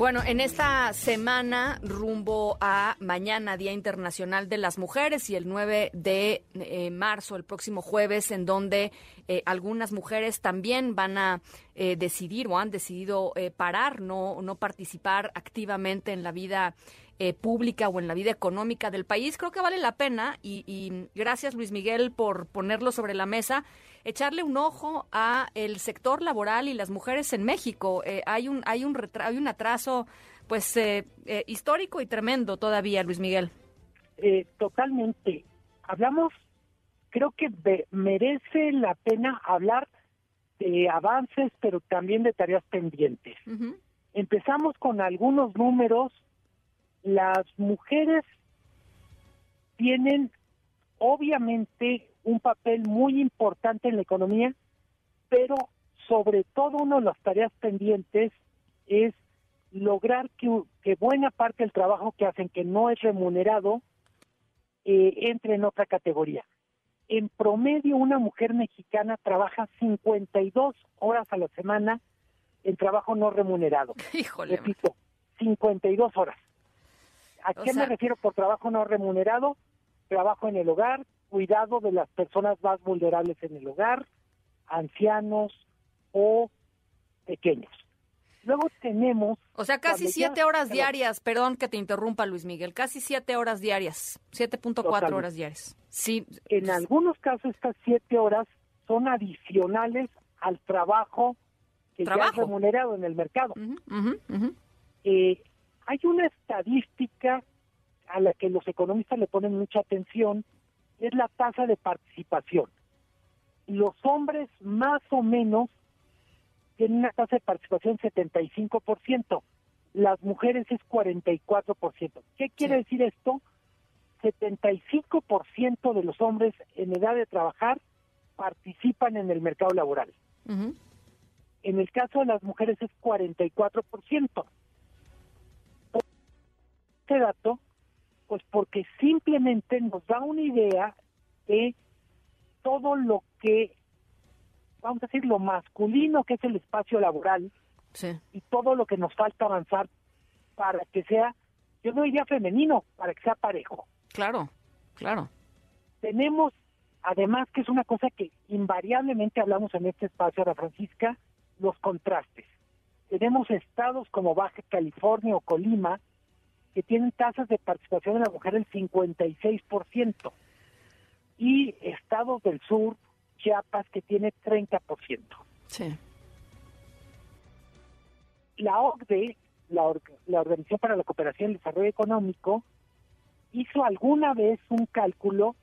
Bueno, en esta semana rumbo a mañana, Día Internacional de las Mujeres, y el 9 de eh, marzo, el próximo jueves, en donde eh, algunas mujeres también van a eh, decidir o han decidido parar, no, no participar activamente en la vida pública o en la vida económica del país. Creo que vale la pena y, y gracias Luis Miguel por ponerlo sobre la mesa echarle un ojo a el sector laboral y las mujeres en México. Eh, hay un hay un hay un atraso pues eh, eh, histórico y tremendo todavía, Luis Miguel. totalmente. Hablamos, creo que merece la pena hablar de avances, pero también de tareas pendientes. Empezamos con algunos números. Las mujeres tienen obviamente un papel muy importante en la economía, pero sobre todo una de las tareas pendientes es lograr que, buena parte del trabajo que hacen, que no es remunerado, eh, entre en otra categoría. En promedio, una mujer mexicana trabaja 52 horas a la semana en trabajo no remunerado. Híjole. Repito, 52 horas. ¿A qué me refiero por trabajo no remunerado? Trabajo en el hogar, cuidado de las personas más vulnerables en el hogar, ancianos o pequeños. Luego tenemos... O sea, casi siete horas diarias, perdón que te interrumpa Luis Miguel, casi siete horas diarias, 7.4 horas diarias. Sí. En algunos casos estas siete horas son adicionales al trabajo que ya es remunerado en el mercado. Eh, hay una estadística a la que los economistas le ponen mucha atención es la tasa de participación. Los hombres más o menos tienen una tasa de participación 75%, las mujeres es 44%. ¿Qué quiere decir esto? 75% de los hombres en edad de trabajar participan en el mercado laboral. En el caso de las mujeres es 44%. Este dato pues porque simplemente nos da una idea de todo lo que, vamos a decir, lo masculino que es el espacio laboral y todo lo que nos falta avanzar para que sea, yo no diría femenino, para que sea parejo. Claro, claro. Tenemos, además, que es una cosa que invariablemente hablamos en este espacio, Ana Francisca, los contrastes. Tenemos estados como Baja California o Colima, que tienen tasas de participación de la mujer del 56%, y estados del sur, Chiapas, que tiene 30%. Sí. La OCDE, la, la Organización para la Cooperación y el Desarrollo Económico, hizo alguna vez un cálculo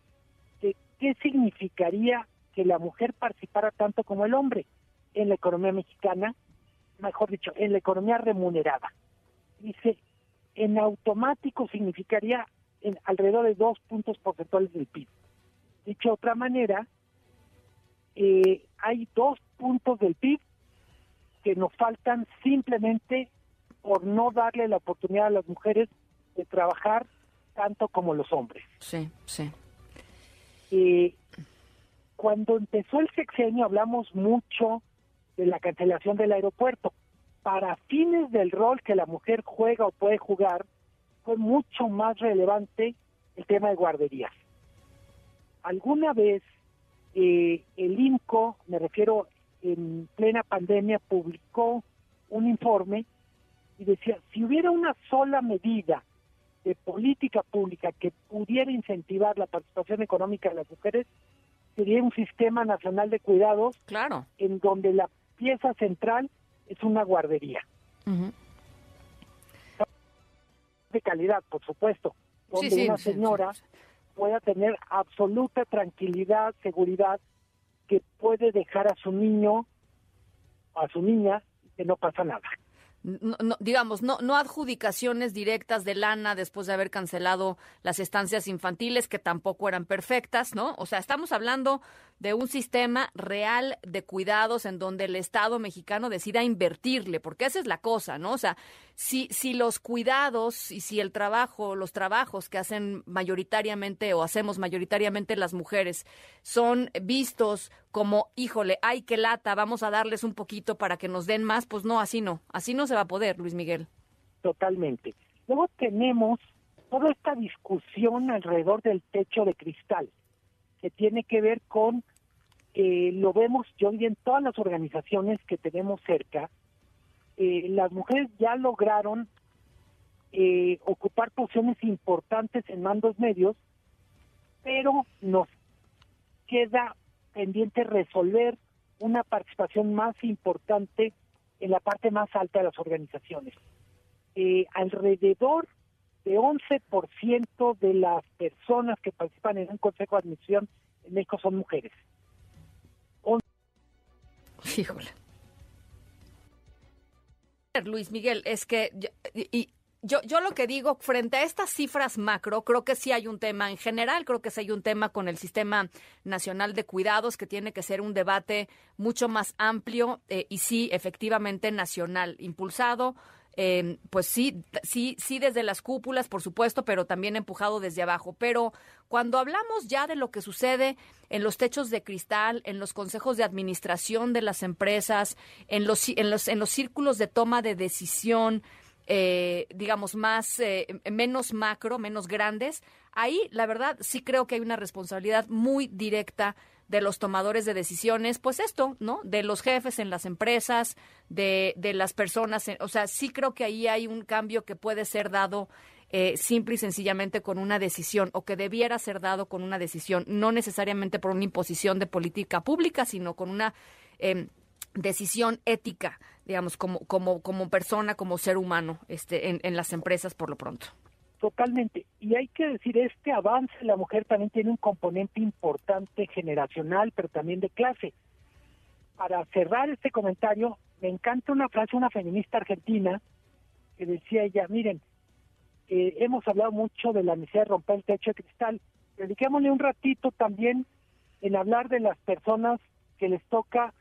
de qué significaría que la mujer participara tanto como el hombre en la economía mexicana, mejor dicho, en la economía remunerada. Dice, en automático significaría en alrededor de dos puntos porcentuales del PIB. Dicho de otra manera, eh, hay dos puntos del PIB que nos faltan simplemente por no darle la oportunidad a las mujeres de trabajar tanto como los hombres. Sí, sí. Eh, cuando empezó el sexenio hablamos mucho de la cancelación del aeropuerto para fines del rol que la mujer juega o puede jugar, fue mucho más relevante el tema de guarderías. Alguna vez eh, el INCO, me refiero en plena pandemia, publicó un informe y decía, si hubiera una sola medida de política pública que pudiera incentivar la participación económica de las mujeres, sería un sistema nacional de cuidados claro. en donde la pieza central es una guardería. De calidad, por supuesto, donde una señora pueda tener absoluta tranquilidad, seguridad, que puede dejar a su niño, a su niña, que no pasa nada. Digamos, no, no adjudicaciones directas de lana después de haber cancelado las estancias infantiles, que tampoco eran perfectas, ¿no? O sea, estamos hablando de un sistema real de cuidados en donde el Estado mexicano decida invertirle, porque esa es la cosa, ¿no? O sea, si, si los cuidados y si el trabajo, los trabajos que hacen mayoritariamente o hacemos mayoritariamente las mujeres son vistos como, híjole, ay, qué lata, vamos a darles un poquito para que nos den más, pues no, así no, así no se va a poder, Luis Miguel. Totalmente. Luego tenemos toda esta discusión alrededor del techo de cristal que tiene que ver con, eh, lo vemos yo y en todas las organizaciones que tenemos cerca, eh, las mujeres ya lograron eh, ocupar posiciones importantes en mandos medios, pero nos queda pendiente resolver una participación más importante en la parte más alta de las organizaciones. alrededor de 11% de las personas que participan en un consejo de administración en México son mujeres. Híjole. Luis Miguel, es que y, yo, yo lo que digo, frente a estas cifras macro, creo que sí hay un tema en general, creo que sí hay un tema con el Sistema Nacional de Cuidados que tiene que ser un debate mucho más amplio eh, y sí, efectivamente, nacional, impulsado eh, pues sí, sí, sí desde las cúpulas, por supuesto, pero también empujado desde abajo. Pero cuando hablamos ya de lo que sucede en los techos de cristal, en los consejos de administración de las empresas, en los, en los, en los círculos de toma de decisión, eh, digamos, más, eh, menos macro, menos grandes, ahí la verdad sí creo que hay una responsabilidad muy directa de los tomadores de decisiones, pues esto, ¿no? De los jefes en las empresas, de, de las personas, o sea, sí creo que ahí hay un cambio que puede ser dado eh, simple y sencillamente con una decisión o que debiera ser dado con una decisión, no necesariamente por una imposición de política pública, sino con una em, decisión ética, digamos, como, como, como persona, como ser humano este, en, en las empresas por lo pronto. Totalmente. Y hay que decir, este avance la mujer también tiene un componente importante generacional, pero también de clase. Para cerrar este comentario, me encanta una frase de una feminista argentina que decía ella, miren, eh, hemos hablado mucho de la necesidad de romper el techo de cristal, dediquémosle un ratito también en hablar de las personas que les toca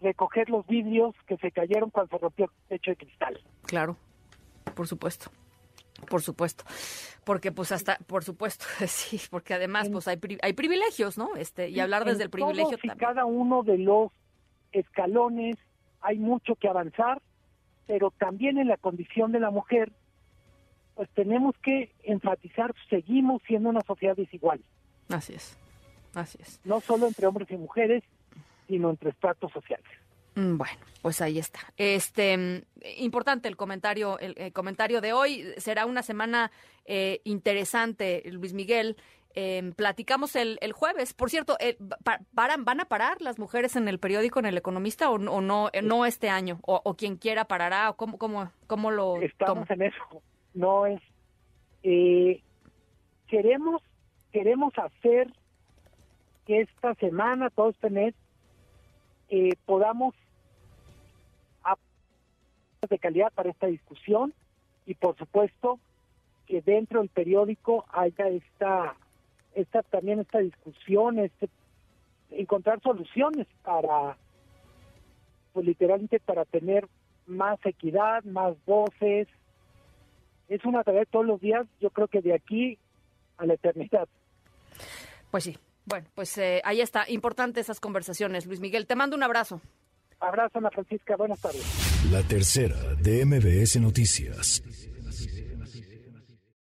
recoger los vidrios que se cayeron cuando se rompió el techo de cristal. Claro, por supuesto. Por supuesto, porque pues hasta, por supuesto, sí, porque además pues hay, hay privilegios, ¿no? Este y hablar desde el privilegio también. cada uno de los escalones hay mucho que avanzar, pero también en la condición de la mujer, pues tenemos que enfatizar, seguimos siendo una sociedad desigual. Así es, así es. No solo entre hombres y mujeres, sino entre estratos sociales. Mm, bueno, pues ahí está. Este mm, importante el comentario, el, comentario de hoy. Será una semana eh, interesante, Luis Miguel. Em, platicamos el, el, jueves. Por cierto, eh, paran, ¿van a parar las mujeres en el periódico, en el Economista, o, no, eh, no este año? O, quien quiera parará? ¿O cómo, cómo, cómo lo Estamos en eso. No es... queremos, queremos hacer que esta semana, todo este mes, podamos de calidad para esta discusión y por supuesto que dentro del periódico haya esta, esta también esta discusión, este encontrar soluciones para pues literalmente para tener más equidad, más voces. Es una tarea todos los días, yo creo que de aquí a la eternidad. Pues sí. Bueno, pues eh, ahí está. Importante esas conversaciones. Luis Miguel, te mando un abrazo. Abrazo, Ana Francisca. Buenas tardes. La tercera de MBS Noticias.